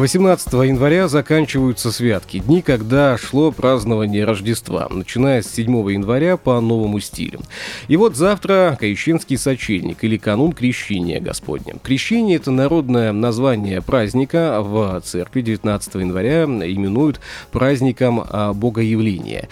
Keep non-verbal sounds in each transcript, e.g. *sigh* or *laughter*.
18 января заканчиваются святки, дни, когда шло празднование Рождества, начиная с 7 января по новому стилю. И вот завтра Каищинский сочельник или канун Крещения Господня. Крещение – это народное название праздника в церкви 19 января именуют праздником а, Богоявления.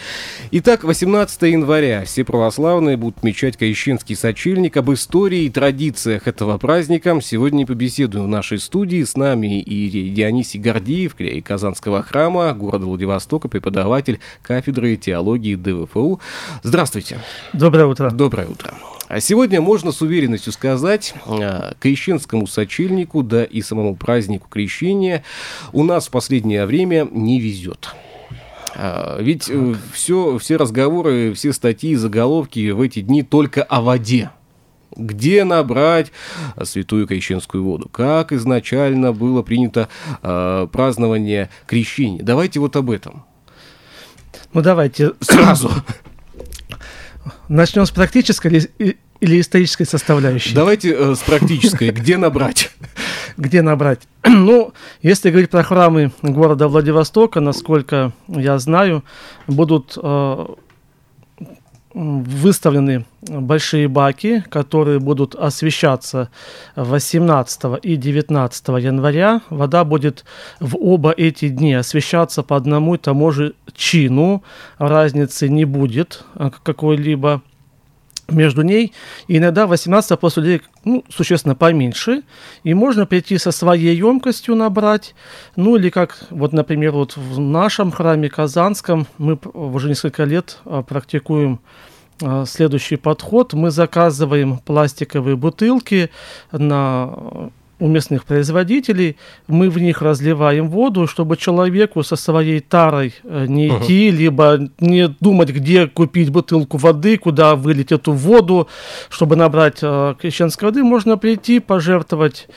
Итак, 18 января все православные будут отмечать Каищинский сочельник. Об истории и традициях этого праздника сегодня побеседуем в нашей студии. С нами и Дионис Дионисий Гордеев, клей Казанского храма города Владивостока, преподаватель кафедры теологии ДВФУ. Здравствуйте. Доброе утро. Доброе утро. А сегодня можно с уверенностью сказать, а, крещенскому сочельнику, да и самому празднику крещения у нас в последнее время не везет. А, ведь все, э, все разговоры, все статьи, заголовки в эти дни только о воде где набрать святую крещенскую воду, как изначально было принято э, празднование крещения. Давайте вот об этом. Ну давайте *coughs* сразу. Начнем с практической или, или исторической составляющей? Давайте э, с практической. Где набрать? *laughs* Где набрать? *clears throat* Ну, если говорить про храмы города Владивостока, насколько я знаю, будут э, выставлены большие баки, которые будут освещаться 18 и 19 января. Вода будет в оба эти дни освещаться по одному и тому же чину. Разницы не будет а, какой-либо между ней. И иногда 18 после людей ну, существенно поменьше, и можно прийти со своей емкостью набрать, ну или как, вот, например, вот в нашем храме Казанском мы уже несколько лет а, практикуем а, следующий подход. Мы заказываем пластиковые бутылки на у местных производителей, мы в них разливаем воду, чтобы человеку со своей тарой э, не uh-huh. идти, либо не думать, где купить бутылку воды, куда вылить эту воду, чтобы набрать э, крещенской воды, можно прийти, пожертвовать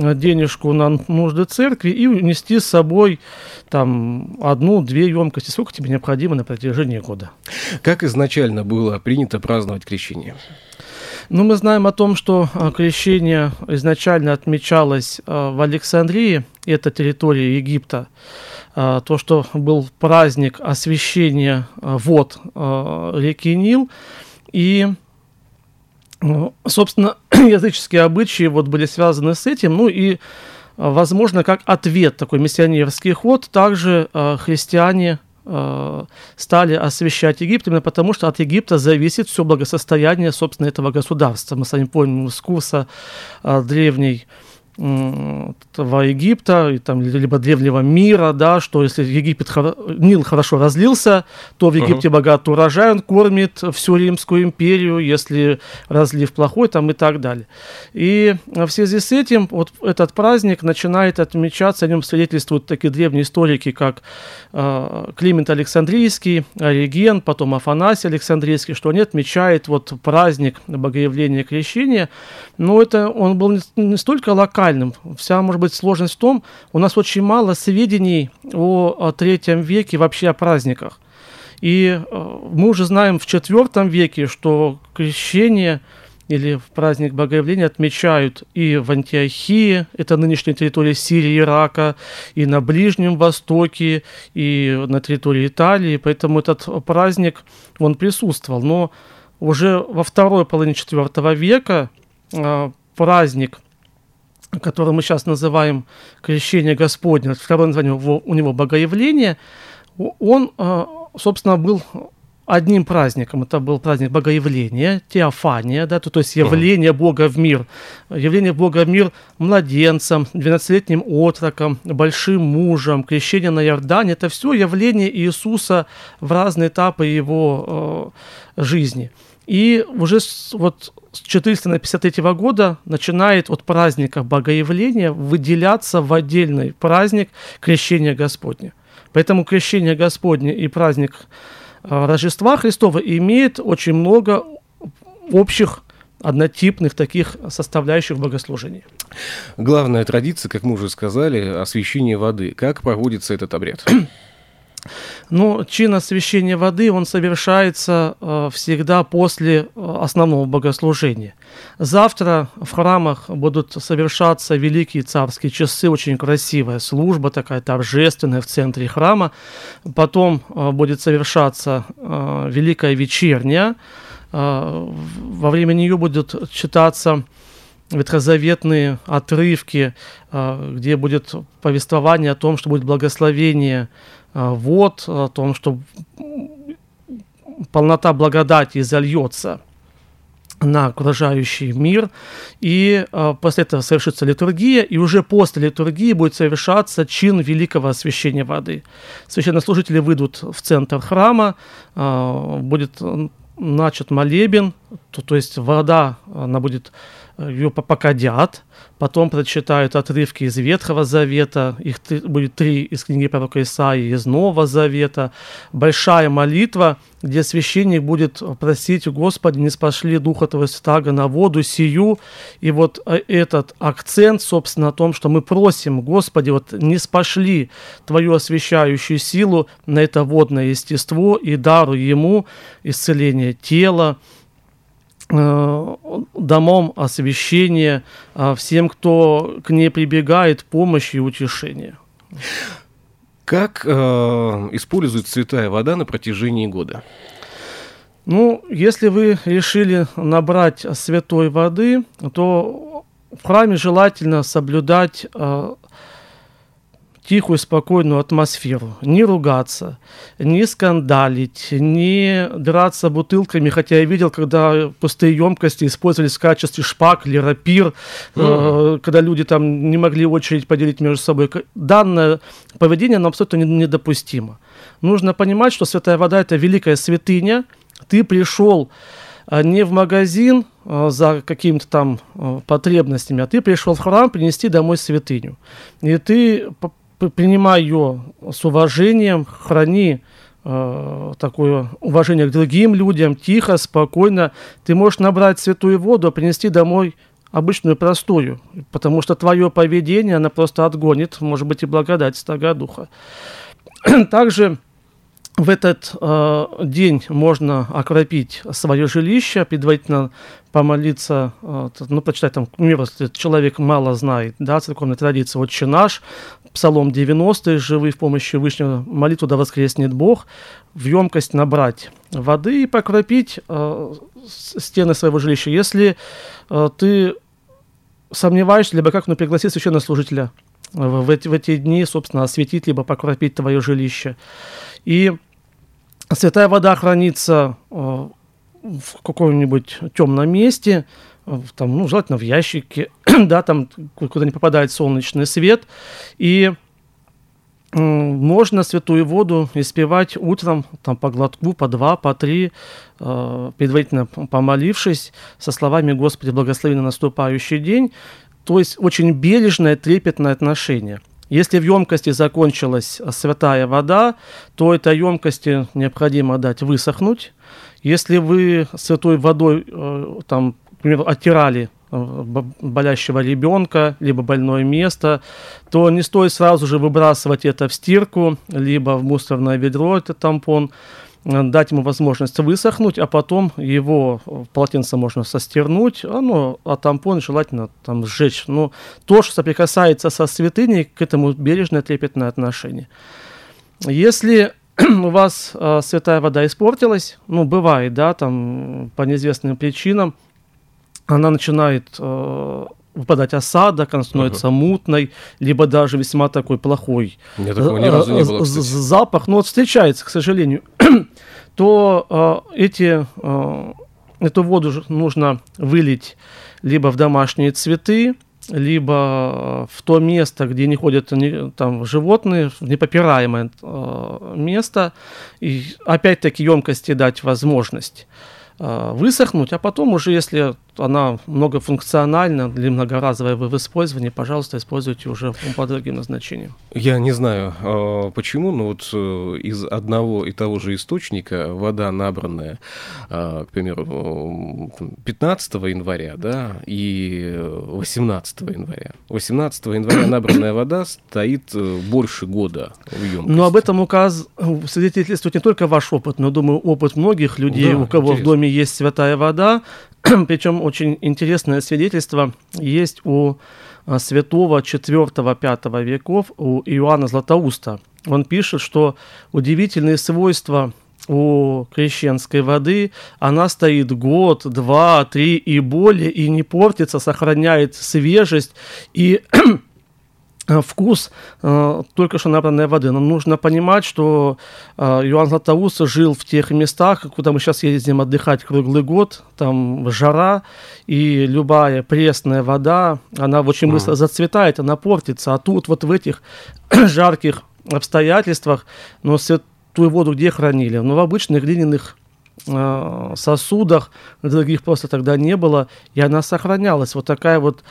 Э, денежку на нужды церкви и унести с собой там одну-две емкости, сколько тебе необходимо на протяжении года. Как изначально было принято праздновать крещение? Ну, мы знаем о том, что э, крещение изначально отмечалось э, в Александрии, это территория Египта, то, что был праздник освящения вод реки Нил, и ну, собственно, *coughs* языческие обычаи вот были связаны с этим, ну и, возможно, как ответ такой миссионерский ход, также христиане стали освещать Египет, именно потому что от Египта зависит все благосостояние, собственно, этого государства. Мы с вами помним из курса э, древней во Египта, и там, либо древнего мира, да, что если Египет, Нил хорошо разлился, то в Египте uh-huh. богатый урожай, он кормит всю Римскую империю, если разлив плохой, там и так далее. И в связи с этим вот этот праздник начинает отмечаться, о нем свидетельствуют такие древние историки, как э, Климент Александрийский, Ориген, потом Афанасий Александрийский, что они отмечают вот праздник Богоявления Крещения, но это он был не, не столько уникальным. Вся, может быть, сложность в том, у нас очень мало сведений о, о третьем веке вообще о праздниках. И э, мы уже знаем в четвертом веке, что крещение или в праздник Богоявления отмечают и в Антиохии, это нынешняя территория Сирии, Ирака, и на Ближнем Востоке, и на территории Италии, поэтому этот праздник, он присутствовал. Но уже во второй половине четвертого века праздник который мы сейчас называем крещение Господне, второе название его, у него Богоявление, он, э, собственно, был одним праздником. Это был праздник Богоявления, Теофания, да, то, то есть явление Бога в мир. Явление Бога в мир младенцам, 12-летним отроком, большим мужем, крещение на Иордане. Это все явление Иисуса в разные этапы его э, жизни. И уже с, вот с 453 года начинает от праздника Богоявления выделяться в отдельный праздник Крещения Господня. Поэтому Крещение Господне и праздник э, Рождества Христова имеет очень много общих однотипных таких составляющих в богослужении. Главная традиция, как мы уже сказали, освящение воды. Как проводится этот обряд? *clears throat* Ну, чин освящения воды, он совершается э, всегда после э, основного богослужения. Завтра в храмах будут совершаться великие царские часы, очень красивая служба такая торжественная в центре храма. Потом э, будет совершаться великая вечерняя, э, во время нее будут читаться ветхозаветные отрывки, где будет повествование о том, что будет благословение вот о том, что полнота благодати зальется на окружающий мир, и э, после этого совершится литургия, и уже после литургии будет совершаться чин великого освящения воды. Священнослужители выйдут в центр храма, э, будет начат молебен, то, то есть вода, она будет, ее покадят, потом прочитают отрывки из Ветхого Завета, их три, будет три из книги пророка Исаии, из Нового Завета, большая молитва, где священник будет просить Господи, не спошли Духа Твоего Святаго на воду сию, и вот э, этот акцент, собственно, о том, что мы просим, Господи, вот не спошли Твою освящающую силу на это водное естество и дару Ему исцеление тела, Э, домом освящения, а всем, кто к ней прибегает, помощи и утешения. Как э, используют святая вода на протяжении года? Ну, если вы решили набрать святой воды, то в храме желательно соблюдать э, тихую, спокойную атмосферу. Не ругаться, не скандалить, не драться бутылками, хотя я видел, когда пустые емкости использовались в качестве шпаг или рапир, mm. э, когда люди там не могли очередь поделить между собой. Данное поведение нам абсолютно недопустимо. Нужно понимать, что святая вода – это великая святыня. Ты пришел э, не в магазин э, за какими-то там э, потребностями, а ты пришел в храм принести домой святыню. И ты принимай ее с уважением, храни э, такое уважение к другим людям, тихо, спокойно. Ты можешь набрать святую воду, а принести домой обычную простую, потому что твое поведение, она просто отгонит, может быть, и благодать Стога Духа. *clears throat* Также в этот э, день можно окропить свое жилище, предварительно помолиться, э, ну, почитать там, к примеру, человек мало знает, да, церковной традиции, «Отче наш», Псалом 90, «Живы в помощи Вышнего, молитву да воскреснет Бог», в емкость набрать воды и покропить э, стены своего жилища. Если э, ты сомневаешься, либо как, ну, пригласи священнослужителя в, в, эти, в эти дни, собственно, осветить, либо покропить твое жилище. И Святая вода хранится э, в каком-нибудь темном месте, э, там, ну, желательно в ящике, *clears throat* да, там, куда не попадает солнечный свет. И можно святую воду испевать утром там, по глотку, по два, по три, э, предварительно помолившись со словами «Господи, благослови на наступающий день». То есть очень бережное, трепетное отношение – если в емкости закончилась святая вода, то этой емкости необходимо дать высохнуть. Если вы святой водой, э, там, к примеру, оттирали э, болящего ребенка, либо больное место, то не стоит сразу же выбрасывать это в стирку, либо в мусорное ведро, этот тампон, Э, дать ему возможность высохнуть, а потом его полотенце можно состернуть, а, ну, а тампон желательно там сжечь. Но ну, то, что соприкасается со святыней, к этому бережное трепетное отношение. Если *clears throat* у вас э, святая вода испортилась, ну, бывает, да, там, по неизвестным причинам, она начинает э, выпадать осадок, она становится uh-huh. мутной, либо даже весьма такой плохой. Мне такого ни разу не было, запах, но вот встречается, к сожалению, *clears throat* то э, эти, э, эту воду нужно вылить либо в домашние цветы, либо в то место, где не ходят не, там, животные, в непопираемое э, место, и опять-таки емкости дать возможность э, высохнуть, а потом уже, если она многофункциональна или многоразовая в использовании, пожалуйста, используйте уже по другим назначениям. Я не знаю, а, почему, но вот э, из одного и того же источника вода, набранная, а, к примеру, 15 января да, и 18 января. 18 января набранная вода стоит э, больше года в емкости. Но об этом указ свидетельствует не только ваш опыт, но, думаю, опыт многих людей, да, у кого интересно. в доме есть святая вода, *clears throat* Причем очень интересное свидетельство есть у а, святого 4-5 веков, у Иоанна Златоуста. Он пишет, что удивительные свойства у крещенской воды, она стоит год, два, три и более, и не портится, сохраняет свежесть и *clears throat* вкус э, только что набранной воды. Но нужно понимать, что э, Иоанн Златоуст жил в тех местах, куда мы сейчас ездим отдыхать круглый год, там жара, и любая пресная вода, она очень быстро зацветает, она портится. А тут вот в этих *clears throat* жарких обстоятельствах, но святую воду где хранили? Ну, в обычных глиняных Э, сосудах, других просто тогда не было, и она сохранялась. Вот такая вот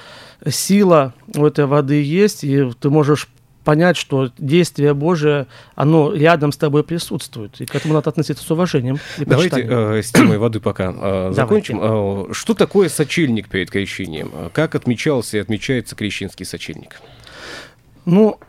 сила у этой воды есть, и ты можешь понять, что действие Божие, оно рядом с тобой присутствует. И к этому надо относиться с уважением. И Давайте э, с темой воды пока э, закончим. Э, что такое сочельник перед крещением? Как отмечался и отмечается крещенский сочельник? Ну,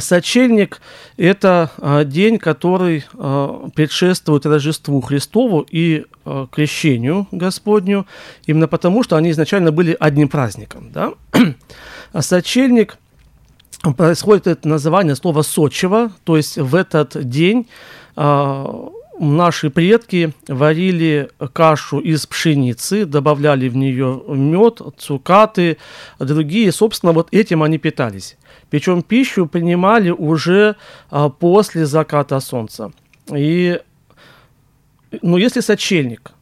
сочельник – это э, день, который э, предшествует Рождеству Христову и крещению Господню, именно потому, что они изначально были одним праздником. Да? *clears throat* А сочельник происходит это название слова «сочево», то есть в этот день наши предки варили кашу из пшеницы, добавляли в нее мед, цукаты, другие, собственно, вот этим они питались. Причем пищу принимали уже а, после заката солнца. И, ну, если сочельник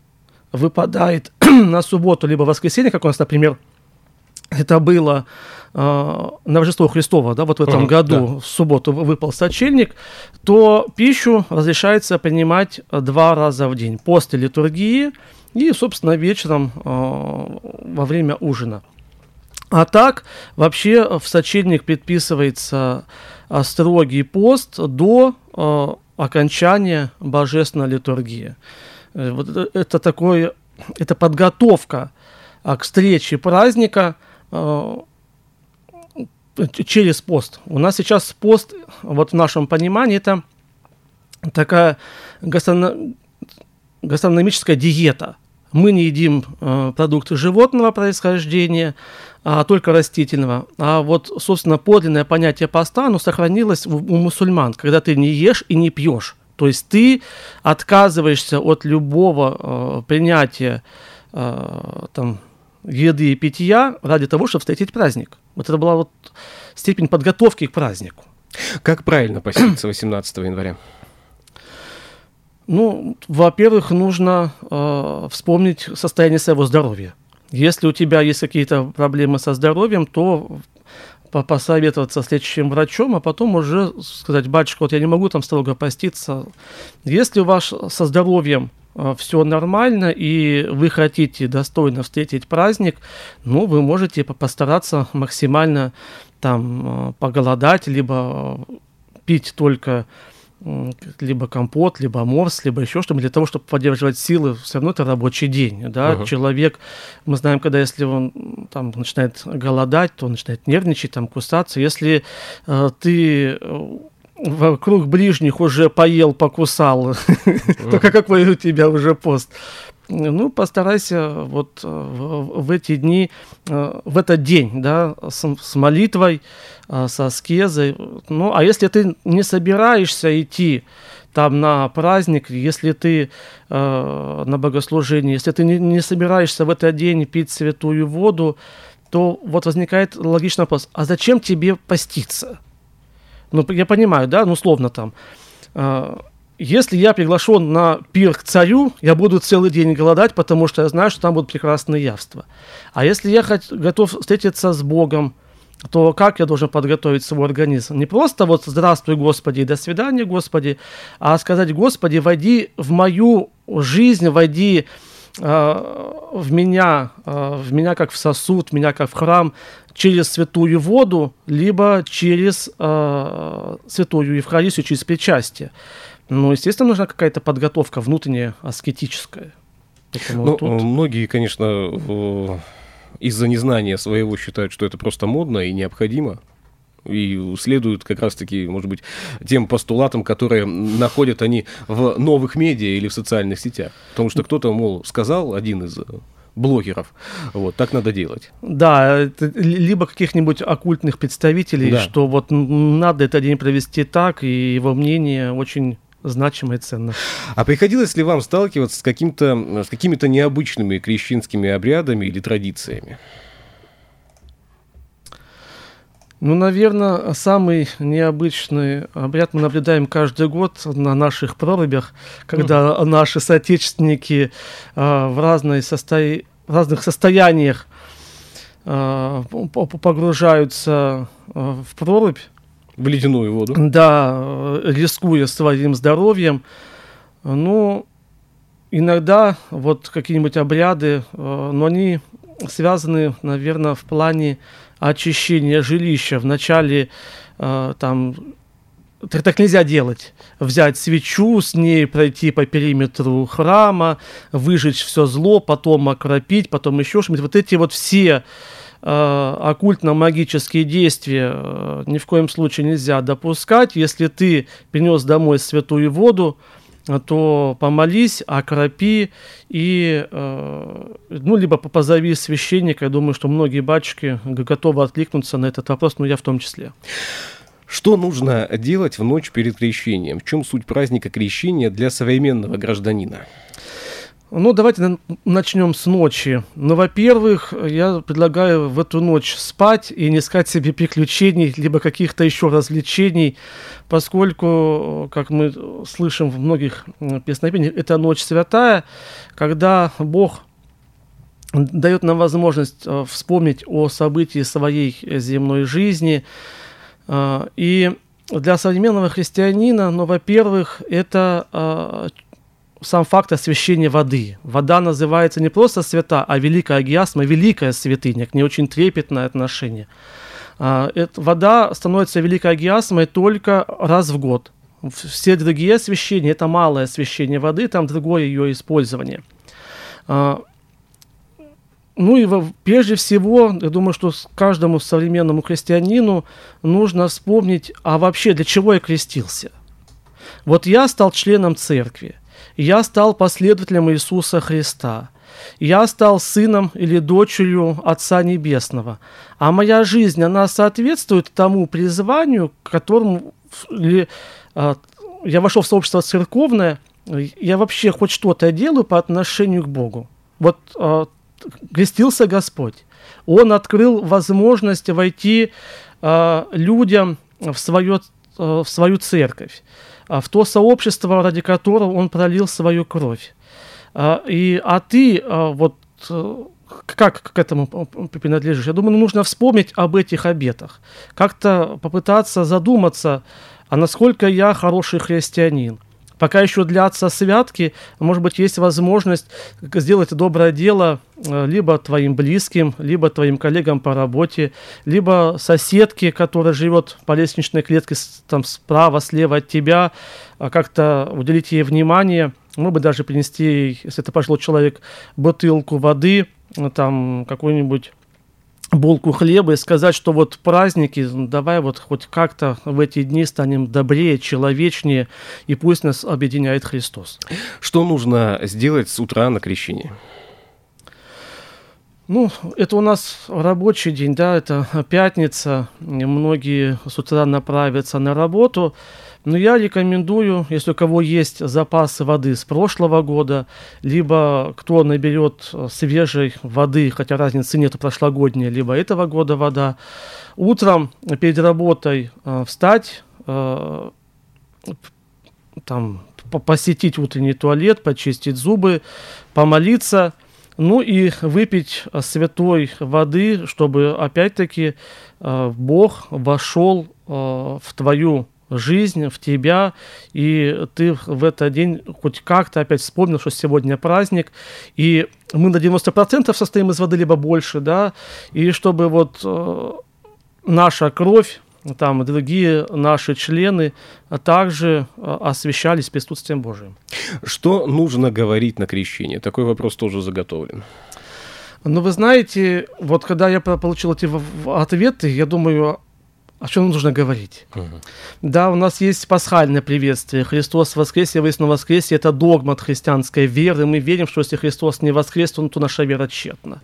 выпадает *clears throat* на субботу либо воскресенье, как у нас, например, это было на Рождество Христово, да, вот в этом uh году да. в субботу выпал сочельник, то пищу разрешается принимать два раза в день после литургии и, собственно, вечером э, во время ужина. А так, вообще в сочельник предписывается а, строгий пост до окончания божественной литургии. Э, вот это такое, это подготовка к встрече праздника через пост. У нас сейчас пост, вот в нашем понимании, это такая гастрономическая диета. Мы не едим э, продукты животного происхождения, а только растительного. А вот, собственно, подлинное понятие поста, оно сохранилось у, у мусульман, когда ты не ешь и не пьешь. То есть ты отказываешься от любого э, принятия э, там, еды и питья ради того, чтобы встретить праздник. Вот это была вот степень подготовки к празднику. Как правильно поститься 18 января? Ну, во-первых, нужно э, вспомнить состояние своего здоровья. Если у тебя есть какие-то проблемы со здоровьем, то посоветоваться с лечащим врачом, а потом уже сказать, батюшка, вот я не могу там строго поститься. Если у вас со здоровьем все нормально, и вы хотите достойно встретить праздник, ну, вы можете постараться максимально там э, поголодать, либо пить только либо компот, либо морс, либо еще что-то, для того, чтобы поддерживать силы, все равно это рабочий день, да, uh-huh. человек, мы знаем, когда если он там начинает голодать, то он начинает нервничать, там, кусаться, если э, ты э, вокруг ближних уже поел, покусал, то какой у тебя уже пост? ну, постарайся вот э, в, эти дни, э, в этот день, да, с, молитвой, э, со аскезой. Ну, а если ты не собираешься идти там на праздник, если ты на богослужение, если ты не собираешься в этот день пить святую воду, то вот возникает логичный вопрос, а зачем тебе поститься? Ну, я понимаю, да, ну, условно там, если я приглашен на пир к царю, я буду целый день голодать, потому что я знаю, что там будут прекрасные явства. А если я хоть, готов встретиться с Богом, то как я должен подготовить свой организм? Не просто вот «Здравствуй, Господи» «До свидания, Господи», а сказать «Господи, войди в мою жизнь, войди э, в меня, э, в меня как в сосуд, меня как в храм, через святую воду, либо через э, святую Евхаристию, через причастие. Ну, естественно, нужна какая-то подготовка внутренняя, аскетическая. ну, тут... многие, конечно, из-за незнания своего считают, что это просто модно и необходимо и следуют как раз-таки, может быть, тем постулатам, которые находят они в новых медиа или в социальных сетях. Потому что кто-то, мол, сказал, один из блогеров. Вот, так надо делать. Да, либо каких-нибудь оккультных представителей, да. что вот надо этот день провести так, и его мнение очень значимо и ценно. А приходилось ли вам сталкиваться с, каким-то, с какими-то необычными крещенскими обрядами или традициями? Ну, наверное, самый необычный обряд мы наблюдаем каждый год на наших прорубях, когда mm. наши соотечественники э, в, разной состо... в разных состояниях э, погружаются э, в прорубь. В ледяную воду. Да, рискуя своим здоровьем. Ну, иногда вот какие-нибудь обряды, э, но они связаны, наверное, в плане очищения жилища. Вначале э, там так нельзя делать. Взять свечу, с ней пройти по периметру храма, выжечь все зло, потом окропить, потом еще что-нибудь. Вот эти вот все э, оккультно-магические действия э, ни в коем случае нельзя допускать. Если ты принес домой святую воду, то помолись, окропи и, э, ну, либо позови священника. Я думаю, что многие батюшки готовы откликнуться на этот вопрос, но я в том числе. Что нужно делать в ночь перед крещением? В чем суть праздника крещения для современного гражданина? Ну, давайте начнем с ночи. Ну, во-первых, я предлагаю в эту ночь спать и не искать себе приключений, либо каких-то еще развлечений, поскольку, как мы слышим в многих песнопениях, это ночь святая, когда Бог дает нам возможность э, вспомнить о событии своей земной жизни. Э, и для современного христианина, ну, во-первых, это э, сам факт освящения воды. Вода называется не просто свята, а великая агиасма, великая святыня, к ней очень трепетное отношение. А, вода становится великой агиасмой только раз в год. Все другие освящения – это малое освящение воды, там другое ее использование. А, ну и прежде всего, я думаю, что каждому современному христианину нужно вспомнить, а вообще для чего я крестился. Вот я стал членом церкви – я стал последователем Иисуса Христа. Я стал сыном или дочерью Отца Небесного. А моя жизнь, она соответствует тому призванию, которому или, а, я вошел в сообщество церковное, я вообще хоть что-то делаю по отношению к Богу. Вот а, крестился Господь. Он открыл возможность войти а, людям в, свое, а, в свою церковь. А, в то сообщество, ради которого он пролил свою кровь. А, и, а ты а, вот э, как к этому принадлежишь? Я думаю, нужно вспомнить об этих обетах, как-то попытаться задуматься, а насколько я хороший христианин, Пока еще длятся святки, может быть, есть возможность сделать доброе дело э, либо твоим близким, либо твоим коллегам по работе, либо соседке, которая живет по лестничной клетке там справа, слева от тебя, а как-то уделить ей внимание, может быть, даже принести, если это пожилой человек, бутылку воды, там какой-нибудь булку хлеба и сказать, что вот праздники, давай вот хоть как-то в эти дни станем добрее, человечнее, и пусть нас объединяет Христос. Что нужно сделать с утра на крещение? Ну, это у нас рабочий день, да, это пятница, многие с утра направятся на работу, но я рекомендую, если у кого есть запасы воды с прошлого года, либо кто наберет свежей воды, хотя разницы нет, прошлогодняя, либо этого года вода, утром перед работой э, встать, э, там, посетить утренний туалет, почистить зубы, помолиться – Ну и выпить святой воды, чтобы опять-таки Бог вошел в твою жизнь, в тебя, и ты в этот день хоть как-то опять вспомнил, что сегодня праздник, и мы на 90% состоим из воды, либо больше, да, и чтобы вот э, наша кровь, там другие наши члены также э, освещались присутствием Божиим. Что нужно говорить на крещении? Такой вопрос тоже заготовлен. Ну, вы знаете, вот когда я получил эти ответы, я думаю, о чем нужно говорить? Угу. Да, у нас есть пасхальное приветствие. Христос воскресе, воистину воскресе. Это догма от христианской веры. Мы верим, что если Христос не воскрес, то, то наша вера тщетна.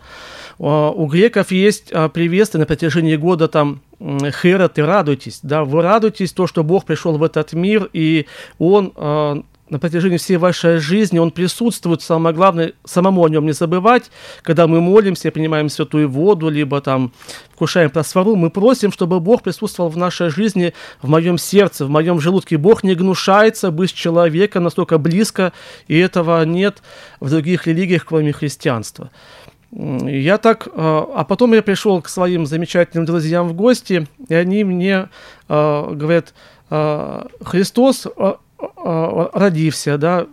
У греков есть а, приветствие на протяжении года там Херат и радуйтесь, да, вы радуйтесь то, что Бог пришел в этот мир, и Он а, на протяжении всей вашей жизни, Он присутствует, самое главное, самому о нем не забывать, когда мы молимся, принимаем святую воду, либо там вкушаем просвору, мы просим, чтобы Бог присутствовал в нашей жизни, в моем сердце, в моем желудке. Бог не гнушается быть человека настолько близко, и этого нет в других религиях, кроме христианства. Я так, а, а потом я пришел к своим замечательным друзьям в гости, и они мне а, говорят, а, Христос родився, да,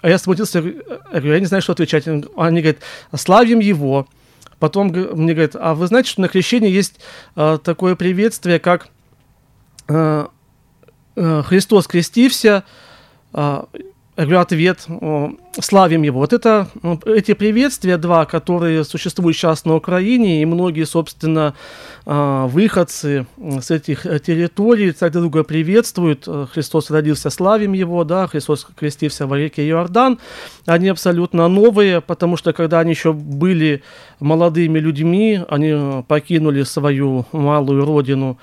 а я смутился, говорю, я не знаю, что отвечать. Они говорят, славим его. Потом мне говорят, а вы знаете, что на крещении есть а, такое приветствие, как а, а, Христос крестився, а, я говорю, ответ, славим его. Вот это, эти приветствия два, которые существуют сейчас на Украине, и многие, собственно, а, выходцы с этих территорий друг друга приветствуют. Христос родился, славим его, да, Христос крестился в реке Иордан. Они абсолютно новые, потому что когда они еще были молодыми людьми, они покинули свою малую родину,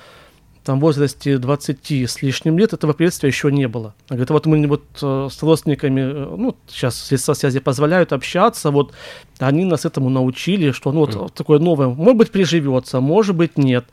там, в возрасте 20 с лишним лет этого приветствия еще не было. Говорит, вот мы вот э, с родственниками, э, ну, сейчас средства связи позволяют общаться, вот они нас этому научили, что ну, вот mm. такое новое, может быть, приживется, может быть, нет.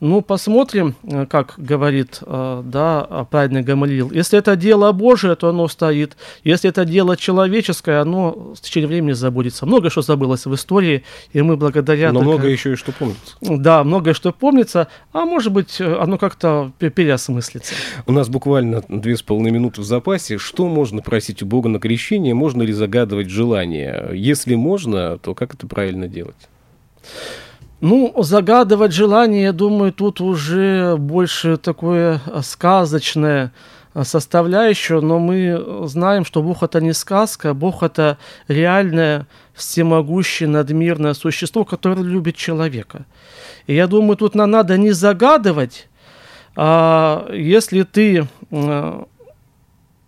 Ну, посмотрим, э, как говорит, да, праведный Гамалил. Если это дело Божие, то оно стоит. Если это дело человеческое, оно с течением времени забудется. Много что забылось в истории, и мы благодаря... Но так... много еще и что помнится. Да, многое что помнится, а может быть, оно оно как-то переосмыслится. У нас буквально две с половиной минуты в запасе. Что можно просить у Бога на крещение? Можно ли загадывать желание? Если можно, то как это правильно делать? Ну, загадывать желание, я думаю, тут уже больше такое сказочное составляющее, но мы знаем, что Бог это не сказка, Бог это реальное, всемогущее, надмирное существо, которое любит человека. И я думаю, тут нам надо не загадывать, а если ты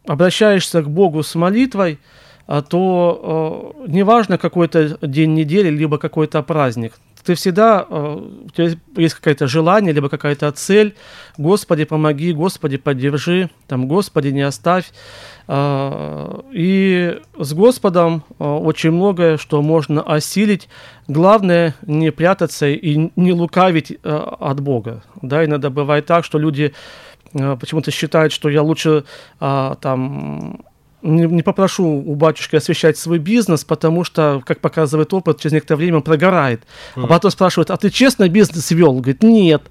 обращаешься к Богу с молитвой, а, то неважно какой-то день недели, либо какой-то праздник, ты всегда, у тебя есть какое-то желание, либо какая-то цель, Господи, помоги, Господи, поддержи, там, Господи, не оставь. А, и с Господом очень многое, что можно осилить. Главное не прятаться и не лукавить от Бога. Да, иногда бывает так, что люди почему-то считают, что я лучше там не, не попрошу у батюшки освещать свой бизнес, потому что, как показывает опыт, через некоторое время он прогорает. Mm. А потом спрашивают, а ты честно бизнес вел? Говорит, нет.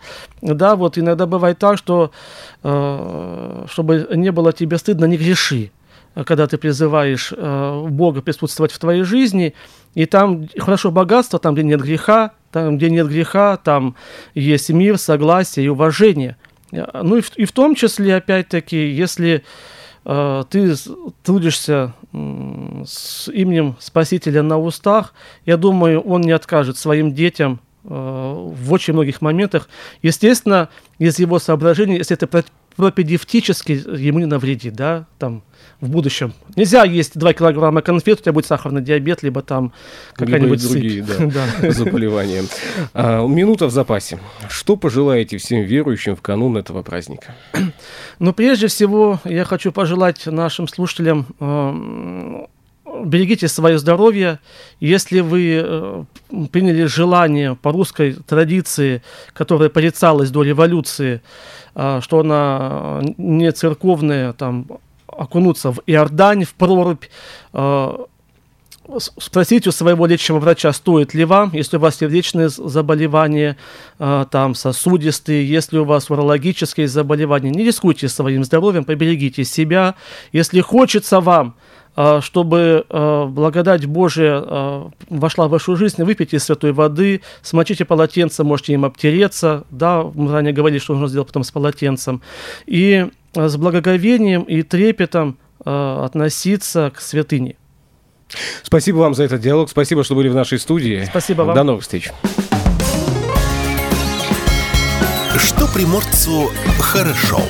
Да, вот иногда бывает так, что э, чтобы не было тебе стыдно, не греши когда ты призываешь э, Бога присутствовать в твоей жизни, и там хорошо богатство, там, где нет греха, там, где нет греха, там есть мир, согласие и уважение. Ну и в, и в том числе, опять-таки, если Э, ты трудишься с именем Спасителя на устах, я думаю, он не откажет своим детям э, в очень многих моментах. Естественно, из его соображений, если это пропедевтически ему не навредит, да, там, в будущем. Нельзя есть 2 килограмма конфет, у тебя будет сахарный диабет, либо там какая-нибудь либо другие да, *laughs* заболевания. А, минута в запасе. Что пожелаете всем верующим в канун этого праздника? Ну, прежде всего, я хочу пожелать нашим слушателям э, берегите свое здоровье. Если вы э, приняли желание по русской традиции, которая порицалась до революции, э, что она не церковная, там, окунуться в Иордань, в прорубь, э, спросить у своего лечащего врача, стоит ли вам, если у вас сердечные заболевания, э, там сосудистые, если у вас урологические заболевания. Не рискуйте своим здоровьем, поберегите себя. Если хочется вам э, чтобы э, благодать Божия э, вошла в вашу жизнь, выпейте святой воды, смочите полотенце, можете им обтереться, да, мы ранее говорили, что нужно сделать потом с полотенцем, и с благоговением и трепетом относиться к святыне. Спасибо вам за этот диалог. Спасибо, что были в нашей студии. Спасибо вам. До новых встреч. Что приморцу хорошо.